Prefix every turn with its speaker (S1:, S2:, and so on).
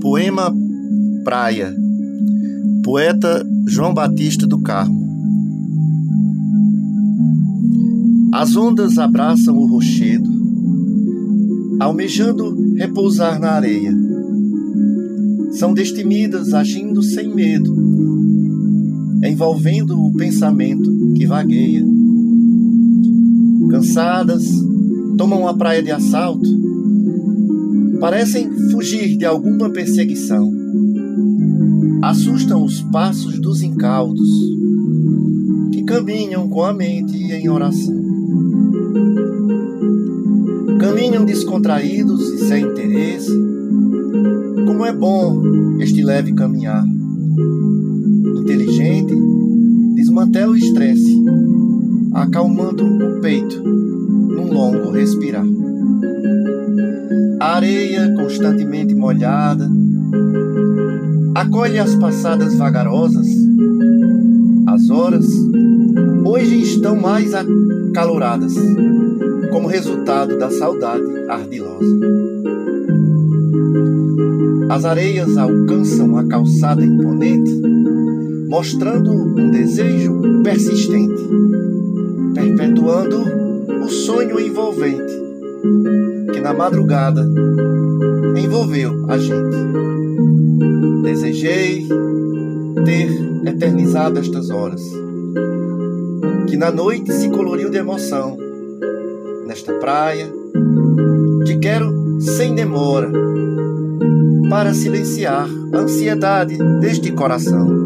S1: Poema Praia, poeta João Batista do Carmo. As ondas abraçam o rochedo, almejando repousar na areia. São destemidas agindo sem medo, envolvendo o pensamento que vagueia. Cansadas, tomam a praia de assalto, parecem fugir de alguma perseguição. Assustam os passos dos incautos que caminham com a mente em oração. Caminham descontraídos e sem interesse. Como é bom este leve caminhar. Inteligente, desmantela o estresse, acalmando o peito num longo respirar. Areia constantemente molhada acolhe as passadas vagarosas. As horas hoje estão mais acaloradas, como resultado da saudade ardilosa. As areias alcançam a calçada imponente, mostrando um desejo persistente, perpetuando o sonho envolvente na madrugada envolveu a gente. Desejei ter eternizado estas horas, que na noite se coloriu de emoção, nesta praia, te quero sem demora, para silenciar a ansiedade deste coração.